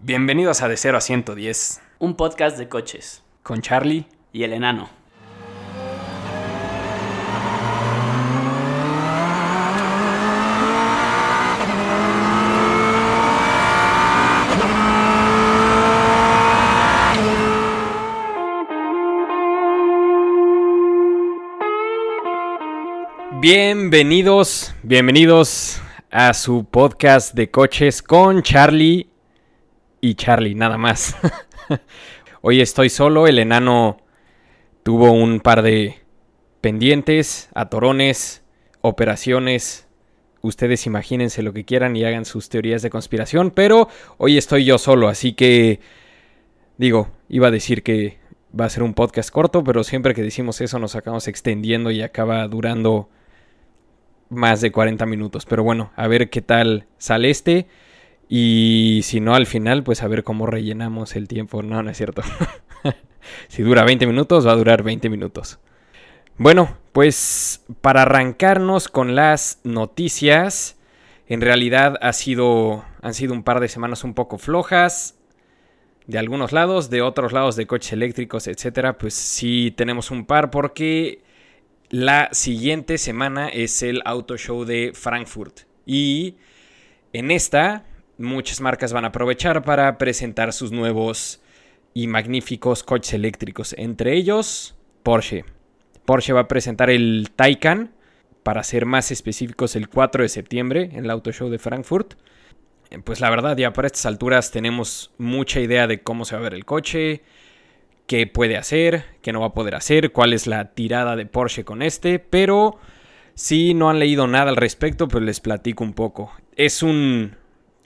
Bienvenidos a De 0 a 110 Un podcast de coches. con Charlie. Y el enano. Bienvenidos, bienvenidos a su podcast de coches con Charlie y Charlie, nada más. Hoy estoy solo, el enano tuvo un par de pendientes, atorones, operaciones. Ustedes imagínense lo que quieran y hagan sus teorías de conspiración, pero hoy estoy yo solo, así que digo, iba a decir que va a ser un podcast corto, pero siempre que decimos eso nos acabamos extendiendo y acaba durando más de 40 minutos. Pero bueno, a ver qué tal sale este. Y si no, al final, pues a ver cómo rellenamos el tiempo. No, no es cierto. si dura 20 minutos, va a durar 20 minutos. Bueno, pues para arrancarnos con las noticias, en realidad ha sido, han sido un par de semanas un poco flojas. De algunos lados, de otros lados de coches eléctricos, etcétera, pues sí tenemos un par porque la siguiente semana es el Auto Show de Frankfurt. Y en esta, muchas marcas van a aprovechar para presentar sus nuevos y magníficos coches eléctricos. Entre ellos, Porsche. Porsche va a presentar el Taycan, para ser más específicos, el 4 de septiembre en el Auto Show de Frankfurt. Pues la verdad, ya para estas alturas tenemos mucha idea de cómo se va a ver el coche, qué puede hacer, qué no va a poder hacer, cuál es la tirada de Porsche con este, pero si no han leído nada al respecto, pues les platico un poco. Es un,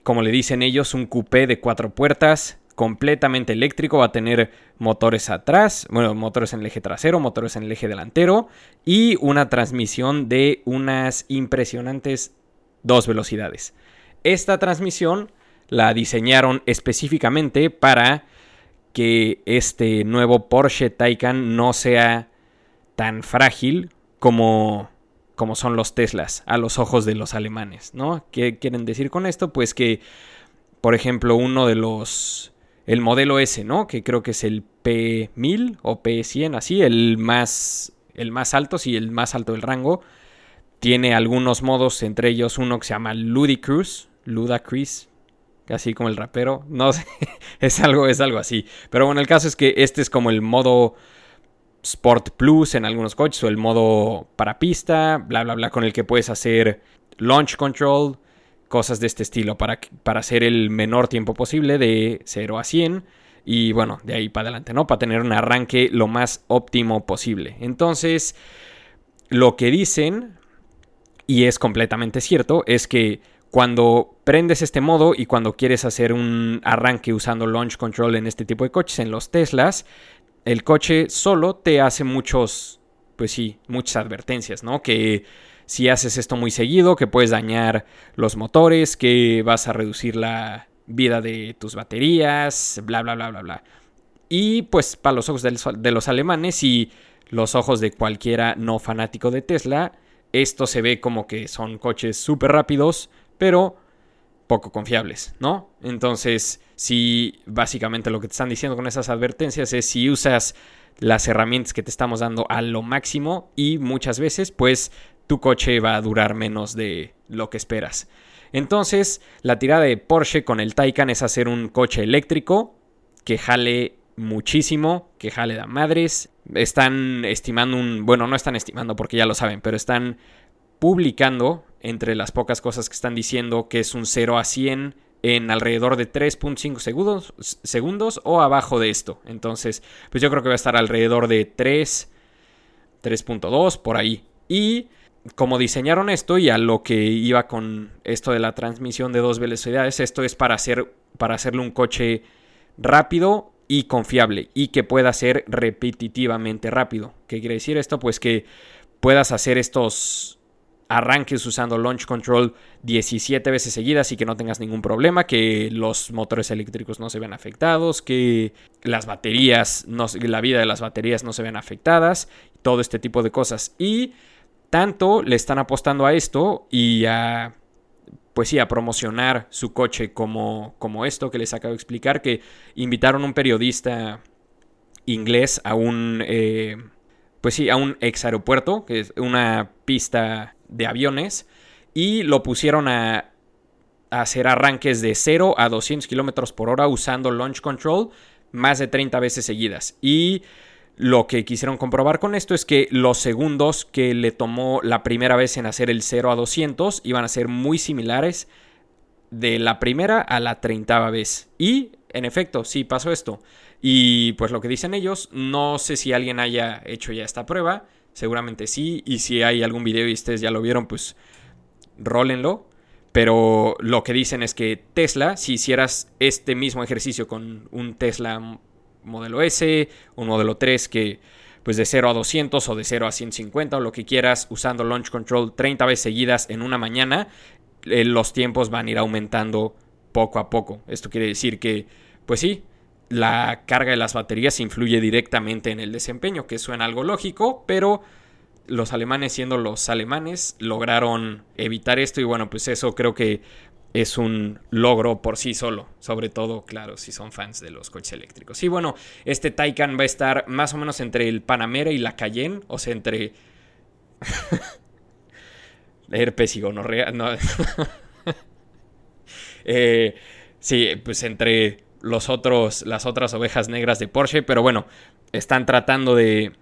como le dicen ellos, un coupé de cuatro puertas, completamente eléctrico, va a tener motores atrás, bueno, motores en el eje trasero, motores en el eje delantero y una transmisión de unas impresionantes dos velocidades. Esta transmisión la diseñaron específicamente para que este nuevo Porsche Taycan no sea tan frágil como, como son los Teslas a los ojos de los alemanes, ¿no? ¿Qué quieren decir con esto? Pues que, por ejemplo, uno de los... El modelo S, ¿no? Que creo que es el P1000 o P100, así, el más, el más alto, sí, el más alto del rango. Tiene algunos modos, entre ellos uno que se llama Ludicruz, Ludacris, así como el rapero. No sé, es algo, es algo así. Pero bueno, el caso es que este es como el modo Sport Plus en algunos coches o el modo para pista, bla, bla, bla, con el que puedes hacer launch control, cosas de este estilo para, para hacer el menor tiempo posible de 0 a 100 y bueno, de ahí para adelante, ¿no? Para tener un arranque lo más óptimo posible. Entonces, lo que dicen, y es completamente cierto, es que cuando prendes este modo y cuando quieres hacer un arranque usando launch control en este tipo de coches, en los Teslas, el coche solo te hace muchos, pues sí, muchas advertencias, ¿no? Que si haces esto muy seguido, que puedes dañar los motores, que vas a reducir la vida de tus baterías, bla, bla, bla, bla, bla. Y pues para los ojos de los alemanes y los ojos de cualquiera no fanático de Tesla, esto se ve como que son coches súper rápidos, pero poco confiables, ¿no? Entonces, si básicamente lo que te están diciendo con esas advertencias es si usas las herramientas que te estamos dando a lo máximo y muchas veces, pues tu coche va a durar menos de lo que esperas. Entonces, la tirada de Porsche con el Taycan es hacer un coche eléctrico que jale muchísimo, que jale de madres. Están estimando un, bueno, no están estimando porque ya lo saben, pero están publicando entre las pocas cosas que están diciendo que es un 0 a 100 en alrededor de 3.5 segundos, segundos o abajo de esto. Entonces, pues yo creo que va a estar alrededor de 3, 3.2 por ahí. Y como diseñaron esto y a lo que iba con esto de la transmisión de dos velocidades, esto es para hacer para hacerle un coche rápido y confiable y que pueda ser repetitivamente rápido. ¿Qué quiere decir esto? Pues que puedas hacer estos arranques usando launch control 17 veces seguidas y que no tengas ningún problema, que los motores eléctricos no se vean afectados, que las baterías, la vida de las baterías no se vean afectadas, todo este tipo de cosas. Y tanto le están apostando a esto y a pues sí, a promocionar su coche como, como esto que les acabo de explicar, que invitaron un periodista inglés a un, eh, pues sí, a un ex aeropuerto, que es una pista de aviones, y lo pusieron a, hacer arranques de 0 a 200 kilómetros por hora usando launch control más de 30 veces seguidas. Y lo que quisieron comprobar con esto es que los segundos que le tomó la primera vez en hacer el 0 a 200 iban a ser muy similares de la primera a la treintava vez. Y, en efecto, sí pasó esto. Y pues lo que dicen ellos, no sé si alguien haya hecho ya esta prueba, seguramente sí. Y si hay algún video y ustedes ya lo vieron, pues rólenlo. Pero lo que dicen es que Tesla, si hicieras este mismo ejercicio con un Tesla modelo S, un modelo 3 que pues de 0 a 200 o de 0 a 150 o lo que quieras usando Launch Control 30 veces seguidas en una mañana, eh, los tiempos van a ir aumentando poco a poco. Esto quiere decir que, pues sí, la carga de las baterías influye directamente en el desempeño, que suena algo lógico, pero los alemanes siendo los alemanes lograron evitar esto y bueno, pues eso creo que es un logro por sí solo, sobre todo, claro, si son fans de los coches eléctricos. Y bueno, este Taycan va a estar más o menos entre el Panamera y la Cayenne, o sea, entre herpes y gonorrea, no. eh, sí, pues entre los otros, las otras ovejas negras de Porsche, pero bueno, están tratando de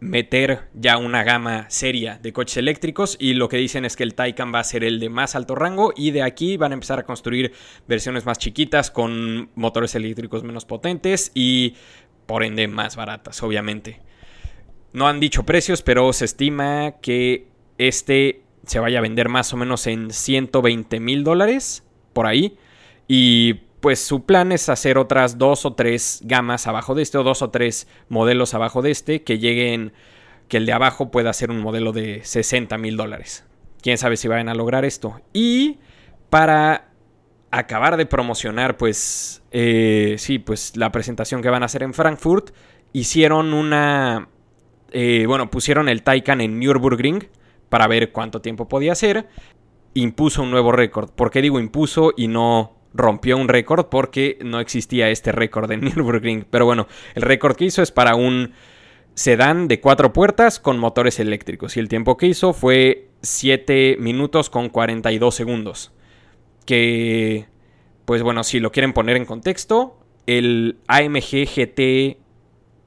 meter ya una gama seria de coches eléctricos y lo que dicen es que el Taycan va a ser el de más alto rango y de aquí van a empezar a construir versiones más chiquitas con motores eléctricos menos potentes y por ende más baratas, obviamente. No han dicho precios, pero se estima que este se vaya a vender más o menos en 120 mil dólares por ahí y pues su plan es hacer otras dos o tres gamas abajo de este o dos o tres modelos abajo de este que lleguen, que el de abajo pueda ser un modelo de 60 mil dólares. Quién sabe si vayan a lograr esto. Y para acabar de promocionar, pues, eh, sí, pues la presentación que van a hacer en Frankfurt, hicieron una, eh, bueno, pusieron el Taycan en Nürburgring para ver cuánto tiempo podía hacer. Impuso un nuevo récord. ¿Por qué digo impuso y no rompió un récord porque no existía este récord en Nürburgring. Pero bueno, el récord que hizo es para un sedán de cuatro puertas con motores eléctricos. Y el tiempo que hizo fue 7 minutos con 42 segundos. Que, pues bueno, si lo quieren poner en contexto, el AMG GT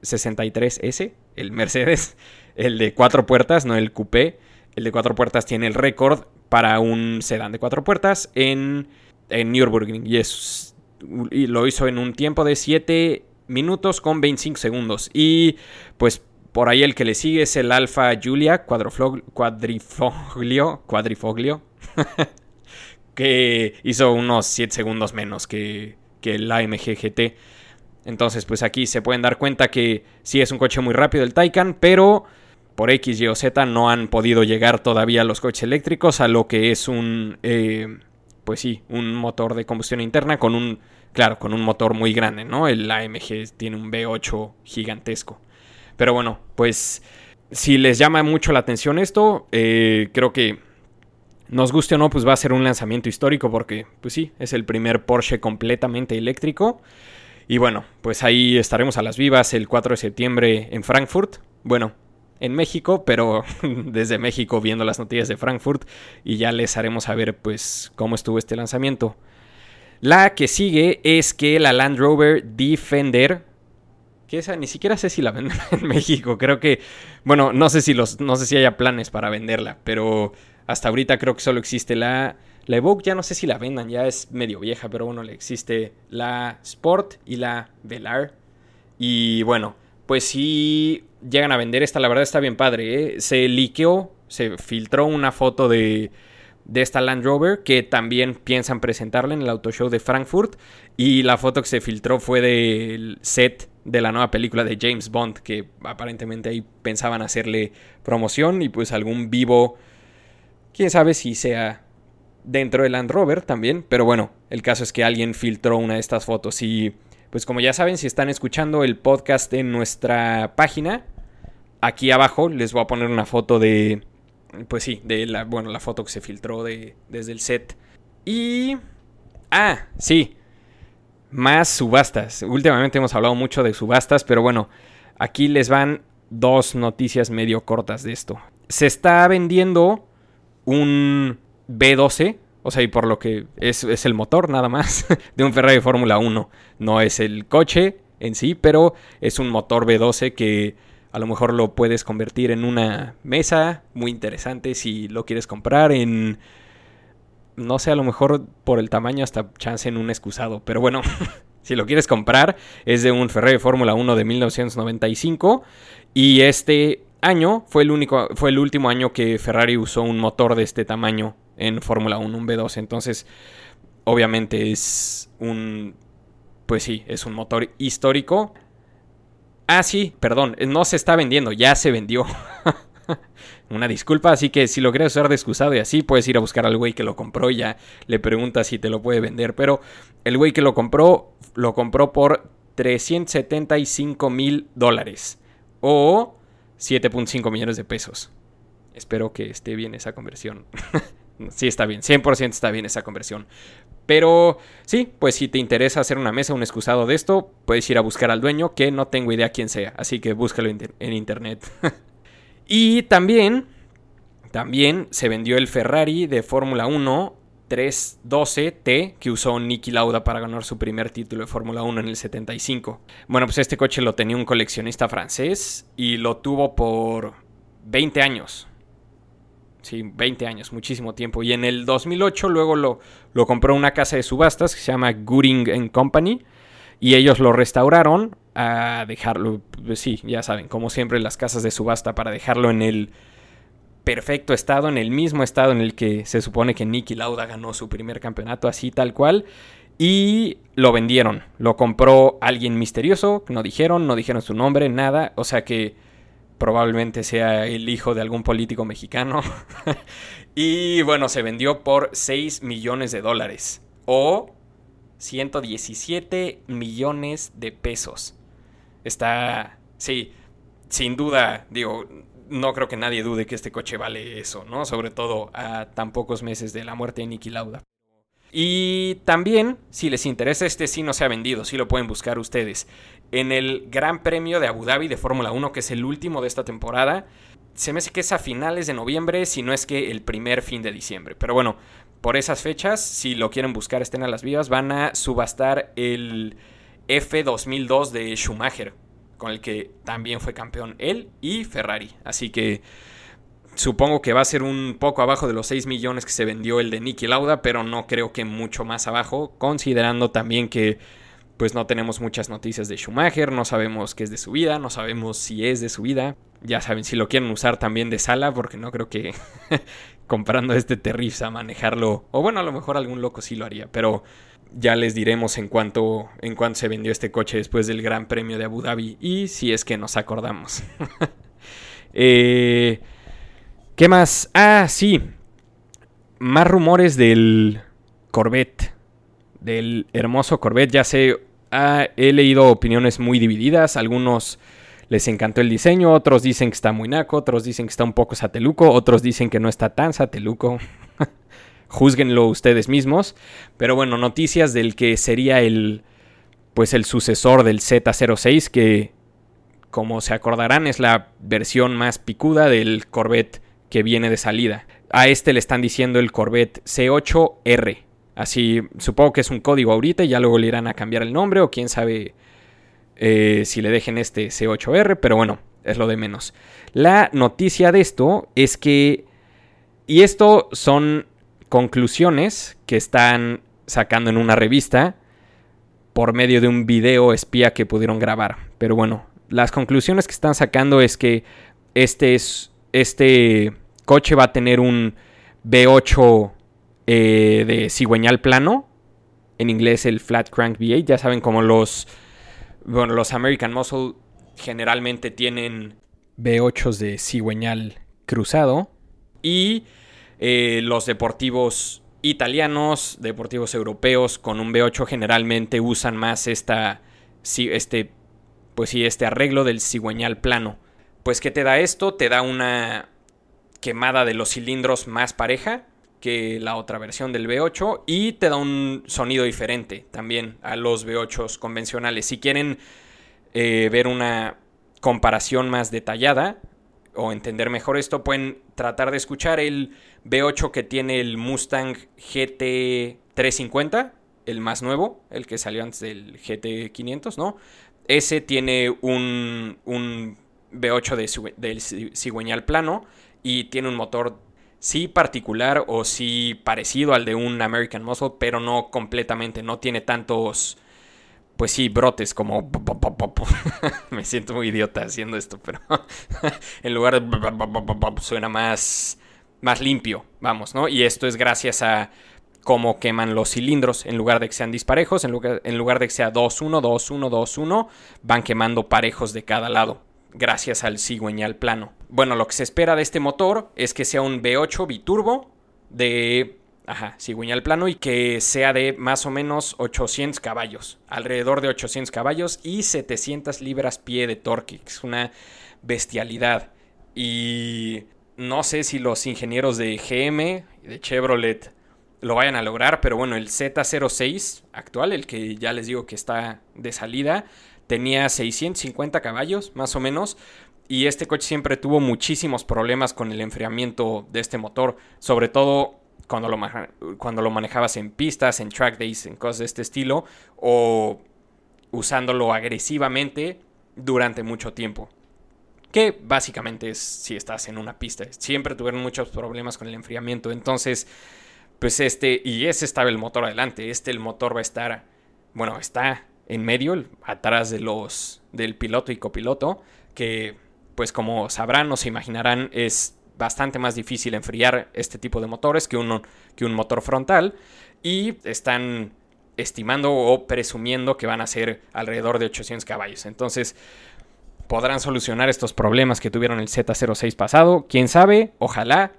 63S, el Mercedes, el de cuatro puertas, no el coupé, el de cuatro puertas tiene el récord para un sedán de cuatro puertas en en Nürburgring y, es, y lo hizo en un tiempo de 7 minutos con 25 segundos. Y pues por ahí el que le sigue es el Alfa Giulia Quadrifoglio, Quadrifoglio que hizo unos 7 segundos menos que, que el AMG GT. Entonces, pues aquí se pueden dar cuenta que sí es un coche muy rápido el Taycan, pero por X, Y o Z no han podido llegar todavía los coches eléctricos a lo que es un... Eh, pues sí, un motor de combustión interna con un, claro, con un motor muy grande, ¿no? El AMG tiene un V8 gigantesco. Pero bueno, pues si les llama mucho la atención esto, eh, creo que nos guste o no, pues va a ser un lanzamiento histórico porque, pues sí, es el primer Porsche completamente eléctrico. Y bueno, pues ahí estaremos a las vivas el 4 de septiembre en Frankfurt. Bueno, en México, pero desde México viendo las noticias de Frankfurt y ya les haremos saber pues cómo estuvo este lanzamiento. La que sigue es que la Land Rover Defender, que esa ni siquiera sé si la venden en México, creo que, bueno, no sé si los, no sé si haya planes para venderla, pero hasta ahorita creo que solo existe la, la Evoque, ya no sé si la vendan, ya es medio vieja, pero bueno, le existe la Sport y la Velar. Y bueno, pues sí llegan a vender esta, la verdad está bien padre. ¿eh? Se liqueó, se filtró una foto de, de esta Land Rover que también piensan presentarla en el Auto Show de Frankfurt. Y la foto que se filtró fue del set de la nueva película de James Bond, que aparentemente ahí pensaban hacerle promoción y pues algún vivo, quién sabe si sea dentro del Land Rover también, pero bueno, el caso es que alguien filtró una de estas fotos y pues como ya saben, si están escuchando el podcast en nuestra página, aquí abajo les voy a poner una foto de, pues sí, de la, bueno, la foto que se filtró de, desde el set. Y... Ah, sí. Más subastas. Últimamente hemos hablado mucho de subastas, pero bueno, aquí les van dos noticias medio cortas de esto. Se está vendiendo un B12, o sea, y por lo que es, es el motor nada más, de un Ferrari Fórmula 1. No es el coche en sí, pero es un motor B12 que a lo mejor lo puedes convertir en una mesa muy interesante si lo quieres comprar en... No sé, a lo mejor por el tamaño hasta chance en un excusado. Pero bueno, si lo quieres comprar, es de un Ferrari Fórmula 1 de 1995. Y este año fue el, único, fue el último año que Ferrari usó un motor de este tamaño en Fórmula 1, un B2. Entonces, obviamente es un... Pues sí, es un motor histórico. Ah, sí, perdón, eh, no se está vendiendo, ya se vendió. Una disculpa, así que si lo quieres usar de excusado y así, puedes ir a buscar al güey que lo compró y ya le preguntas si te lo puede vender. Pero el güey que lo compró, lo compró por 375 mil dólares o 7.5 millones de pesos. Espero que esté bien esa conversión. sí está bien, 100% está bien esa conversión. Pero sí, pues si te interesa hacer una mesa, un excusado de esto, puedes ir a buscar al dueño, que no tengo idea quién sea, así que búscalo en internet. y también, también se vendió el Ferrari de Fórmula 1 312T que usó Nicky Lauda para ganar su primer título de Fórmula 1 en el 75. Bueno, pues este coche lo tenía un coleccionista francés y lo tuvo por 20 años. Sí, 20 años, muchísimo tiempo. Y en el 2008 luego lo, lo compró una casa de subastas que se llama Gooding Company. Y ellos lo restauraron a dejarlo, pues sí, ya saben, como siempre las casas de subasta para dejarlo en el perfecto estado, en el mismo estado en el que se supone que Nicky Lauda ganó su primer campeonato, así tal cual. Y lo vendieron. Lo compró alguien misterioso, no dijeron, no dijeron su nombre, nada. O sea que probablemente sea el hijo de algún político mexicano. y bueno, se vendió por 6 millones de dólares o 117 millones de pesos. Está, sí, sin duda, digo, no creo que nadie dude que este coche vale eso, ¿no? Sobre todo a tan pocos meses de la muerte de Niki Lauda. Y también, si les interesa, este sí no se ha vendido, sí lo pueden buscar ustedes en el Gran Premio de Abu Dhabi de Fórmula 1, que es el último de esta temporada. Se me hace que es a finales de noviembre, si no es que el primer fin de diciembre. Pero bueno, por esas fechas, si lo quieren buscar, estén a las vivas, van a subastar el F2002 de Schumacher, con el que también fue campeón él y Ferrari. Así que supongo que va a ser un poco abajo de los 6 millones que se vendió el de Nicky Lauda, pero no creo que mucho más abajo, considerando también que pues no tenemos muchas noticias de Schumacher, no sabemos qué es de su vida, no sabemos si es de su vida. Ya saben, si lo quieren usar también de sala, porque no creo que comprando este Terrifs a manejarlo, o bueno, a lo mejor algún loco sí lo haría, pero ya les diremos en cuanto, en se vendió este coche después del Gran Premio de Abu Dhabi y si es que nos acordamos. eh, ¿Qué más? Ah, sí. Más rumores del Corvette del hermoso Corvette. Ya sé, ah, he leído opiniones muy divididas. Algunos les encantó el diseño, otros dicen que está muy naco, otros dicen que está un poco sateluco, otros dicen que no está tan sateluco. Júzguenlo ustedes mismos. Pero bueno, noticias del que sería el pues el sucesor del Z06 que como se acordarán es la versión más picuda del Corvette que viene de salida. A este le están diciendo el Corvette C8R. Así, supongo que es un código ahorita y ya luego le irán a cambiar el nombre o quién sabe eh, si le dejen este C8R, pero bueno, es lo de menos. La noticia de esto es que, y esto son conclusiones que están sacando en una revista por medio de un video espía que pudieron grabar. Pero bueno, las conclusiones que están sacando es que este, es, este coche va a tener un V8 eh, de cigüeñal plano. En inglés el flat crank V8. Ya saben como los, bueno, los American Muscle generalmente tienen V8s de cigüeñal cruzado. Y eh, los deportivos italianos, deportivos europeos con un V8 generalmente usan más esta, este, pues sí, este arreglo del cigüeñal plano. Pues ¿qué te da esto? Te da una, quemada de los cilindros más pareja que la otra versión del V8 y te da un sonido diferente también a los V8 convencionales. Si quieren eh, ver una comparación más detallada o entender mejor esto, pueden tratar de escuchar el V8 que tiene el Mustang GT350, el más nuevo, el que salió antes del GT500, ¿no? Ese tiene un, un V8 de, del cigüeñal plano y tiene un motor sí particular o sí parecido al de un American Muscle, pero no completamente, no tiene tantos, pues sí, brotes como... Me siento muy idiota haciendo esto, pero en lugar de... suena más, más limpio, vamos, ¿no? Y esto es gracias a cómo queman los cilindros, en lugar de que sean disparejos, en lugar, en lugar de que sea 2-1, 2-1, 2-1, van quemando parejos de cada lado gracias al cigüeñal plano. Bueno, lo que se espera de este motor es que sea un V8 biturbo de Ajá, cigüeñal plano y que sea de más o menos 800 caballos, alrededor de 800 caballos y 700 libras pie de torque, que es una bestialidad. Y no sé si los ingenieros de GM y de Chevrolet lo vayan a lograr, pero bueno, el Z06 actual, el que ya les digo que está de salida, tenía 650 caballos, más o menos. Y este coche siempre tuvo muchísimos problemas con el enfriamiento de este motor, sobre todo cuando lo, cuando lo manejabas en pistas, en track days, en cosas de este estilo, o usándolo agresivamente durante mucho tiempo. Que básicamente es si estás en una pista. Siempre tuvieron muchos problemas con el enfriamiento. Entonces, pues este, y ese estaba el motor adelante. Este, el motor va a estar, bueno, está en medio, atrás de los del piloto y copiloto, que pues como sabrán o se imaginarán es bastante más difícil enfriar este tipo de motores que, uno, que un motor frontal y están estimando o presumiendo que van a ser alrededor de 800 caballos. Entonces, podrán solucionar estos problemas que tuvieron el Z06 pasado. Quién sabe, ojalá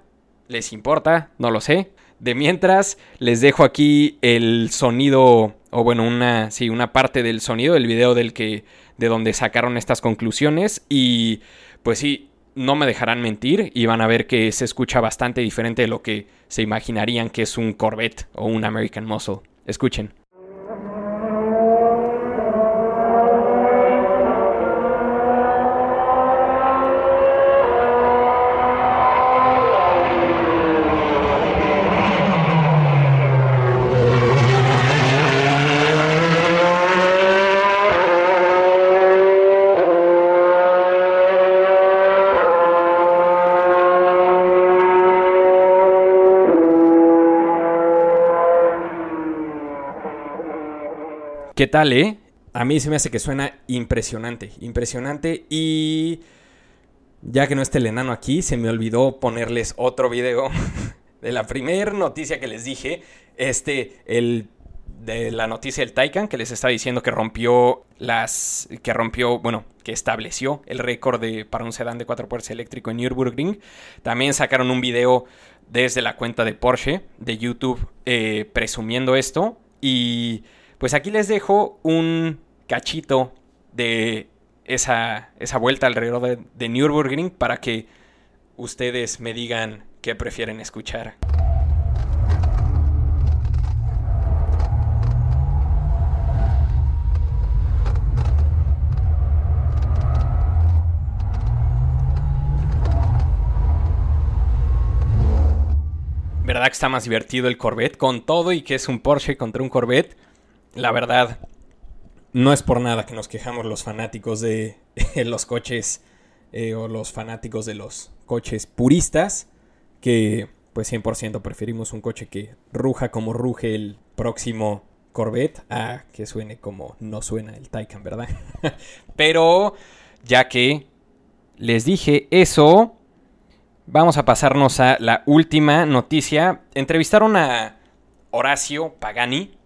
les importa, no lo sé. De mientras, les dejo aquí el sonido, o bueno, una, sí, una parte del sonido, el video del que, de donde sacaron estas conclusiones. Y pues sí, no me dejarán mentir y van a ver que se escucha bastante diferente de lo que se imaginarían que es un Corvette o un American Muscle. Escuchen. ¿Qué tal, eh? A mí se me hace que suena impresionante, impresionante y ya que no esté el enano aquí, se me olvidó ponerles otro video de la primera noticia que les dije, este, el de la noticia del Taycan que les estaba diciendo que rompió las que rompió, bueno, que estableció el récord de para un sedán de cuatro puertas eléctrico en Nürburgring. También sacaron un video desde la cuenta de Porsche de YouTube eh, presumiendo esto y pues aquí les dejo un cachito de esa, esa vuelta alrededor de, de Nürburgring para que ustedes me digan qué prefieren escuchar. ¿Verdad que está más divertido el Corvette con todo y que es un Porsche contra un Corvette? La verdad, no es por nada que nos quejamos los fanáticos de los coches eh, o los fanáticos de los coches puristas, que pues 100% preferimos un coche que ruja como ruge el próximo Corvette a que suene como no suena el Taycan, ¿verdad? Pero ya que les dije eso, vamos a pasarnos a la última noticia. Entrevistaron a Horacio Pagani,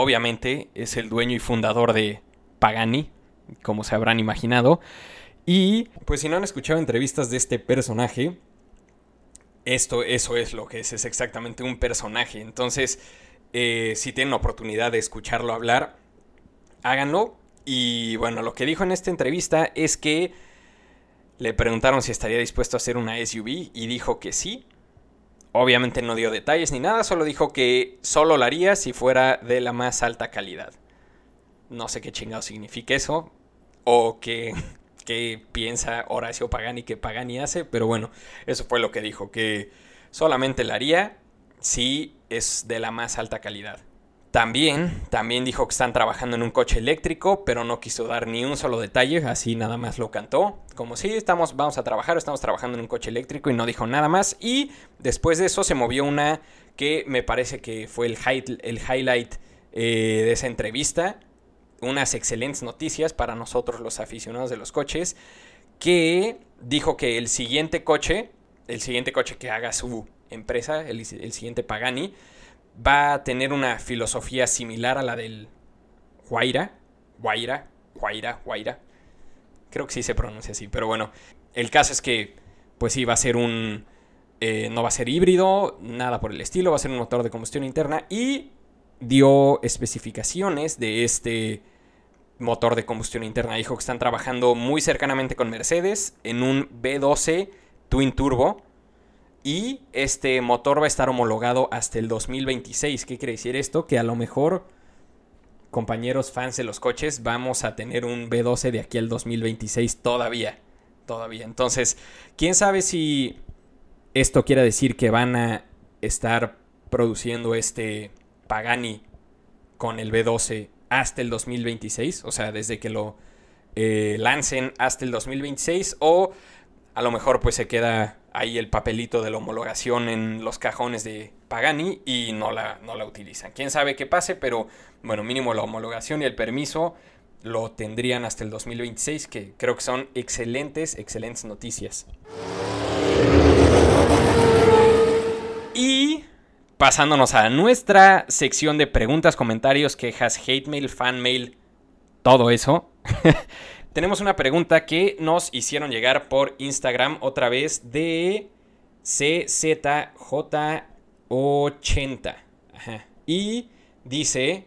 obviamente es el dueño y fundador de Pagani, como se habrán imaginado. Y pues si no han escuchado entrevistas de este personaje, esto, eso es lo que es, es exactamente un personaje. Entonces, eh, si tienen oportunidad de escucharlo hablar, háganlo. Y bueno, lo que dijo en esta entrevista es que Le preguntaron si estaría dispuesto a hacer una SUV y dijo que sí. Obviamente no dio detalles ni nada, solo dijo que solo lo haría si fuera de la más alta calidad. No sé qué chingado significa eso. O qué, qué piensa Horacio Pagani que Pagani hace. Pero bueno, eso fue lo que dijo. Que solamente la haría si es de la más alta calidad. También, también dijo que están trabajando en un coche eléctrico, pero no quiso dar ni un solo detalle, así nada más lo cantó. Como si estamos, vamos a trabajar, estamos trabajando en un coche eléctrico y no dijo nada más. Y después de eso se movió una que me parece que fue el, el highlight eh, de esa entrevista. Unas excelentes noticias para nosotros los aficionados de los coches. Que dijo que el siguiente coche, el siguiente coche que haga su empresa, el, el siguiente Pagani, va a tener una filosofía similar a la del Huayra. Huayra, Huayra, Huayra. Creo que sí se pronuncia así, pero bueno. El caso es que, pues sí, va a ser un... Eh, no va a ser híbrido, nada por el estilo, va a ser un motor de combustión interna y dio especificaciones de este motor de combustión interna. Dijo que están trabajando muy cercanamente con Mercedes en un B12 Twin Turbo y este motor va a estar homologado hasta el 2026. ¿Qué quiere decir esto? Que a lo mejor, compañeros fans de los coches, vamos a tener un B12 de aquí al 2026 todavía. Todavía. Entonces, quién sabe si esto quiere decir que van a estar produciendo este Pagani con el B12 hasta el 2026. O sea, desde que lo eh, lancen hasta el 2026. O a lo mejor pues se queda ahí el papelito de la homologación en los cajones de Pagani y no la, no la utilizan. Quién sabe qué pase, pero bueno, mínimo la homologación y el permiso lo tendrían hasta el 2026, que creo que son excelentes, excelentes noticias. Y pasándonos a nuestra sección de preguntas, comentarios, quejas, hate mail, fan mail, todo eso. tenemos una pregunta que nos hicieron llegar por Instagram otra vez de CZJ80. Y dice,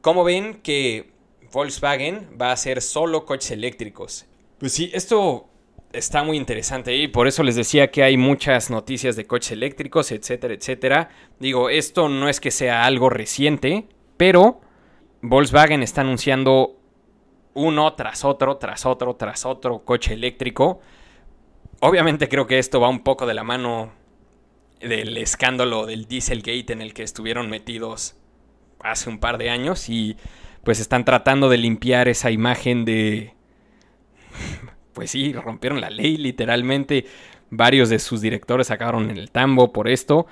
¿cómo ven que Volkswagen va a hacer solo coches eléctricos? Pues sí, esto está muy interesante y por eso les decía que hay muchas noticias de coches eléctricos, etcétera, etcétera. Digo, esto no es que sea algo reciente, pero Volkswagen está anunciando uno tras otro, tras otro, tras otro coche eléctrico. Obviamente creo que esto va un poco de la mano del escándalo del Dieselgate en el que estuvieron metidos hace un par de años y pues están tratando de limpiar esa imagen de... Pues sí, rompieron la ley literalmente. Varios de sus directores acabaron en el tambo por esto.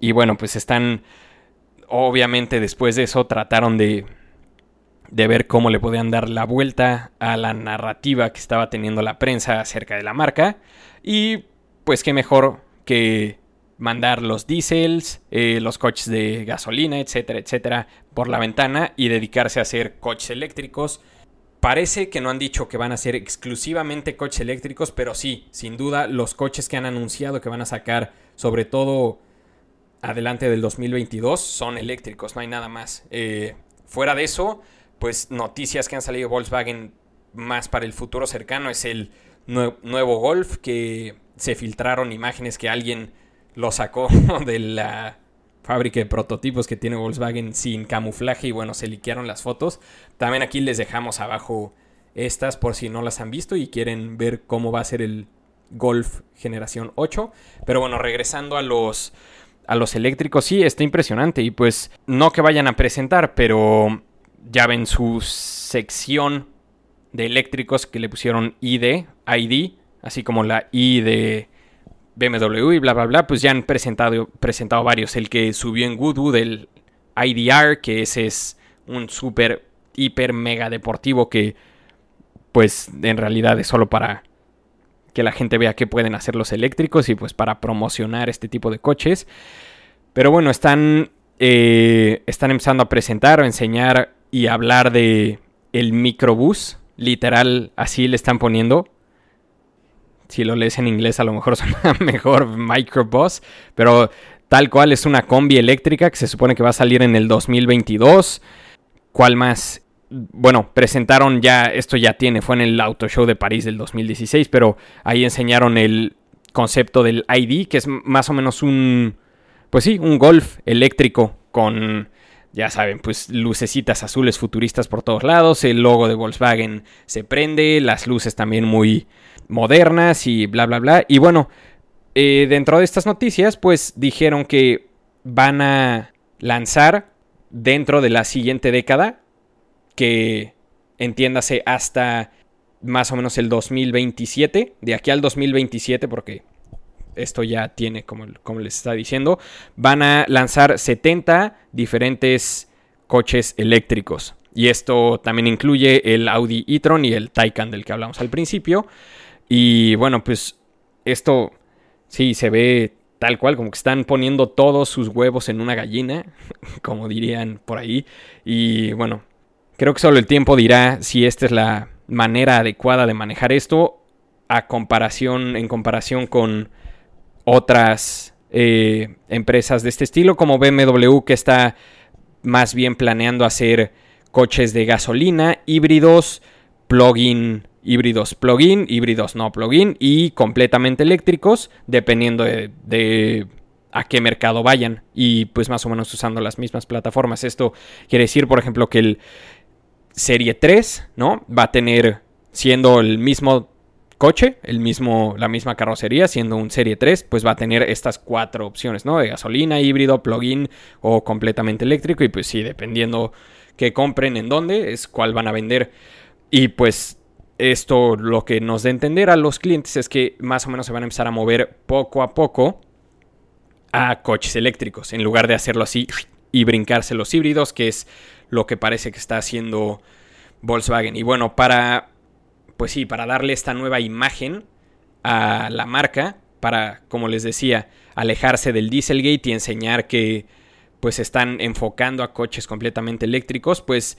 Y bueno, pues están... Obviamente después de eso trataron de de ver cómo le podían dar la vuelta a la narrativa que estaba teniendo la prensa acerca de la marca. Y pues qué mejor que mandar los diésels, eh, los coches de gasolina, etcétera, etcétera, por la ventana y dedicarse a hacer coches eléctricos. Parece que no han dicho que van a ser exclusivamente coches eléctricos, pero sí, sin duda, los coches que han anunciado que van a sacar, sobre todo adelante del 2022, son eléctricos, no hay nada más. Eh, fuera de eso, pues noticias que han salido Volkswagen más para el futuro cercano es el nuevo Golf que se filtraron imágenes que alguien lo sacó de la fábrica de prototipos que tiene Volkswagen sin camuflaje y bueno, se liquearon las fotos. También aquí les dejamos abajo estas por si no las han visto y quieren ver cómo va a ser el Golf generación 8. Pero bueno, regresando a los a los eléctricos, sí, está impresionante y pues no que vayan a presentar, pero ya ven su sección de eléctricos que le pusieron ID, ID, así como la I de BMW y bla bla bla, pues ya han presentado, presentado varios. El que subió en Goodwood, el IDR, que ese es un súper, hiper, mega deportivo que pues en realidad es solo para que la gente vea qué pueden hacer los eléctricos y pues para promocionar este tipo de coches. Pero bueno, están, eh, están empezando a presentar o enseñar y hablar de el microbús, literal así le están poniendo. Si lo lees en inglés a lo mejor suena mejor microbus, pero tal cual es una combi eléctrica que se supone que va a salir en el 2022. ¿Cuál más? bueno, presentaron ya, esto ya tiene, fue en el Auto Show de París del 2016, pero ahí enseñaron el concepto del ID, que es más o menos un, pues sí, un golf eléctrico con, ya saben, pues lucecitas azules futuristas por todos lados, el logo de Volkswagen se prende, las luces también muy modernas y bla, bla, bla. Y bueno, eh, dentro de estas noticias, pues dijeron que van a lanzar dentro de la siguiente década que entiéndase hasta más o menos el 2027, de aquí al 2027, porque esto ya tiene, como, como les está diciendo, van a lanzar 70 diferentes coches eléctricos. Y esto también incluye el Audi e-tron y el Taycan del que hablamos al principio. Y bueno, pues esto sí se ve tal cual, como que están poniendo todos sus huevos en una gallina, como dirían por ahí. Y bueno, Creo que solo el tiempo dirá si esta es la manera adecuada de manejar esto a comparación, en comparación con otras eh, empresas de este estilo, como BMW, que está más bien planeando hacer coches de gasolina, híbridos, plug-in, híbridos plug-in, híbridos no plug-in y completamente eléctricos, dependiendo de, de a qué mercado vayan y pues más o menos usando las mismas plataformas. Esto quiere decir, por ejemplo, que el Serie 3, ¿no? Va a tener, siendo el mismo coche, el mismo, la misma carrocería, siendo un Serie 3, pues va a tener estas cuatro opciones, ¿no? De gasolina, híbrido, plug-in o completamente eléctrico. Y pues sí, dependiendo que compren en dónde, es cuál van a vender. Y pues esto lo que nos da a entender a los clientes es que más o menos se van a empezar a mover poco a poco a coches eléctricos, en lugar de hacerlo así y brincarse los híbridos, que es lo que parece que está haciendo Volkswagen. Y bueno, para, pues sí, para darle esta nueva imagen a la marca, para, como les decía, alejarse del Dieselgate y enseñar que pues están enfocando a coches completamente eléctricos, pues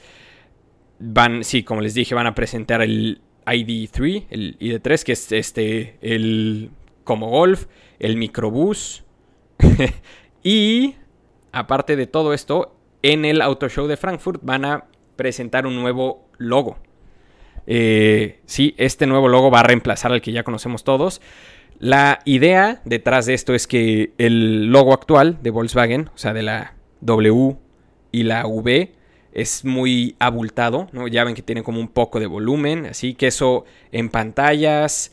van, sí, como les dije, van a presentar el ID3, el ID3, que es este, el como Golf, el microbús. y aparte de todo esto, en el Auto Show de Frankfurt van a presentar un nuevo logo. Eh, sí, este nuevo logo va a reemplazar al que ya conocemos todos. La idea detrás de esto es que el logo actual de Volkswagen, o sea, de la W y la V, es muy abultado, ¿no? Ya ven que tiene como un poco de volumen, así que eso en pantallas,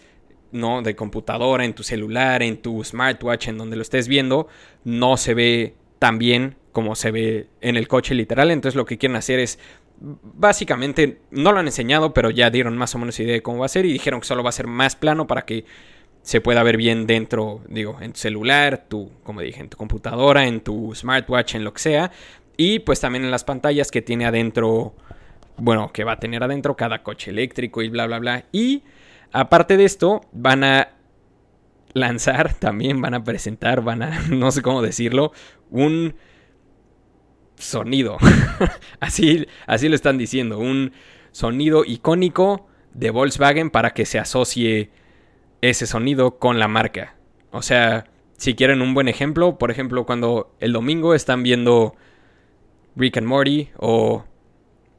¿no? De computadora, en tu celular, en tu smartwatch, en donde lo estés viendo, no se ve tan bien como se ve en el coche literal. Entonces lo que quieren hacer es, básicamente, no lo han enseñado, pero ya dieron más o menos idea de cómo va a ser y dijeron que solo va a ser más plano para que se pueda ver bien dentro, digo, en tu celular, tu, como dije, en tu computadora, en tu smartwatch, en lo que sea. Y pues también en las pantallas que tiene adentro, bueno, que va a tener adentro cada coche eléctrico y bla, bla, bla. Y aparte de esto, van a lanzar, también van a presentar, van a, no sé cómo decirlo, un sonido. así, así lo están diciendo. Un sonido icónico de Volkswagen para que se asocie ese sonido con la marca. O sea, si quieren un buen ejemplo, por ejemplo, cuando el domingo están viendo Rick and Morty o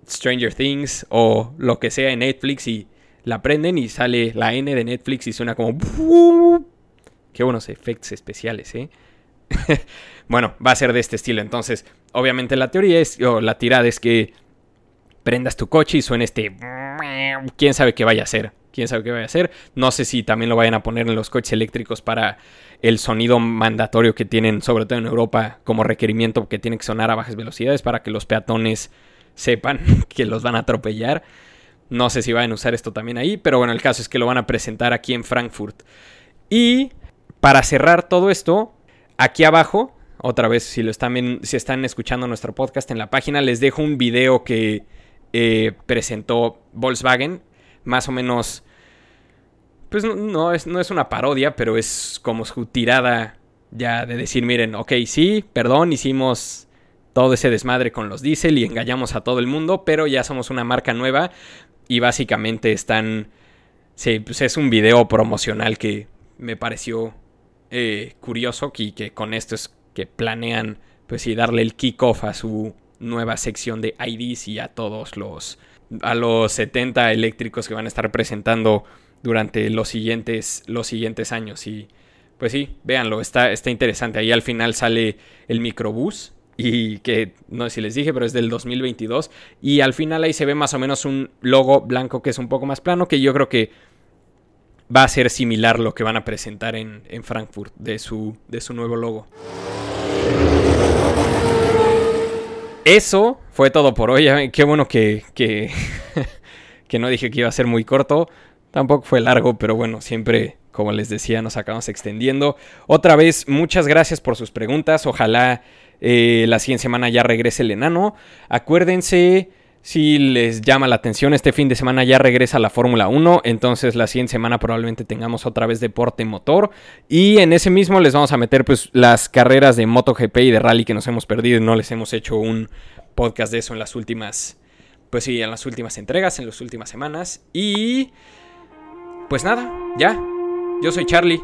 Stranger Things o lo que sea en Netflix y la prenden y sale la N de Netflix y suena como... Qué buenos efectos especiales, ¿eh? bueno, va a ser de este estilo. Entonces, obviamente la teoría es, o la tirada es que prendas tu coche y suene este... ¿Quién sabe qué vaya a hacer? ¿Quién sabe qué vaya a hacer? No sé si también lo vayan a poner en los coches eléctricos para el sonido mandatorio que tienen, sobre todo en Europa, como requerimiento que tiene que sonar a bajas velocidades para que los peatones sepan que los van a atropellar. No sé si van a usar esto también ahí, pero bueno, el caso es que lo van a presentar aquí en Frankfurt. Y para cerrar todo esto, Aquí abajo, otra vez, si lo están, si están escuchando nuestro podcast en la página, les dejo un video que eh, presentó Volkswagen. Más o menos. Pues no, es, no es una parodia, pero es como su tirada ya de decir, miren, ok, sí, perdón, hicimos todo ese desmadre con los diésel y engañamos a todo el mundo, pero ya somos una marca nueva y básicamente están... Sí, pues es un video promocional que me pareció eh, curioso y que con esto es que planean, pues sí, darle el kickoff a su nueva sección de IDs y a todos los a los 70 eléctricos que van a estar presentando durante los siguientes los siguientes años y pues sí, véanlo, está, está interesante. Ahí al final sale el microbús y que no sé si les dije, pero es del 2022 y al final ahí se ve más o menos un logo blanco que es un poco más plano que yo creo que va a ser similar lo que van a presentar en, en Frankfurt de su, de su nuevo logo. Eso fue todo por hoy. Qué bueno que, que, que, no dije que iba a ser muy corto. Tampoco fue largo, pero bueno, siempre, como les decía, nos acabamos extendiendo. Otra vez, muchas gracias por sus preguntas. Ojalá eh, la siguiente semana ya regrese el enano. Acuérdense si les llama la atención, este fin de semana ya regresa la Fórmula 1, entonces la siguiente semana probablemente tengamos otra vez deporte motor y en ese mismo les vamos a meter pues las carreras de MotoGP y de rally que nos hemos perdido no les hemos hecho un podcast de eso en las últimas pues sí, en las últimas entregas, en las últimas semanas y pues nada, ya. Yo soy Charlie.